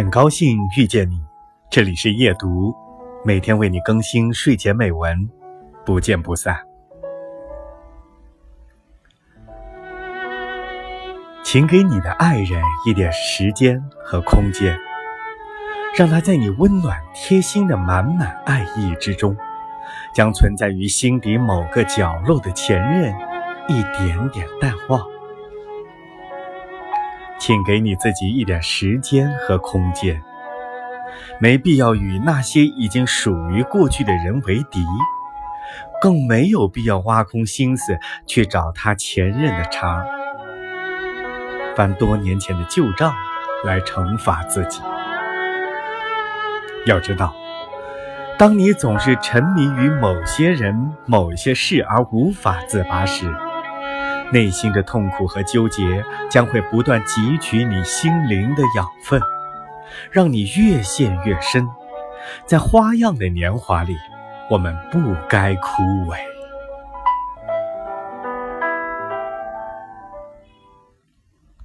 很高兴遇见你，这里是夜读，每天为你更新睡前美文，不见不散。请给你的爱人一点时间和空间，让他在你温暖贴心的满满爱意之中，将存在于心底某个角落的前任一点点淡忘。请给你自己一点时间和空间，没必要与那些已经属于过去的人为敌，更没有必要挖空心思去找他前任的茬，翻多年前的旧账来惩罚自己。要知道，当你总是沉迷于某些人、某些事而无法自拔时，内心的痛苦和纠结将会不断汲取你心灵的养分，让你越陷越深。在花样的年华里，我们不该枯萎。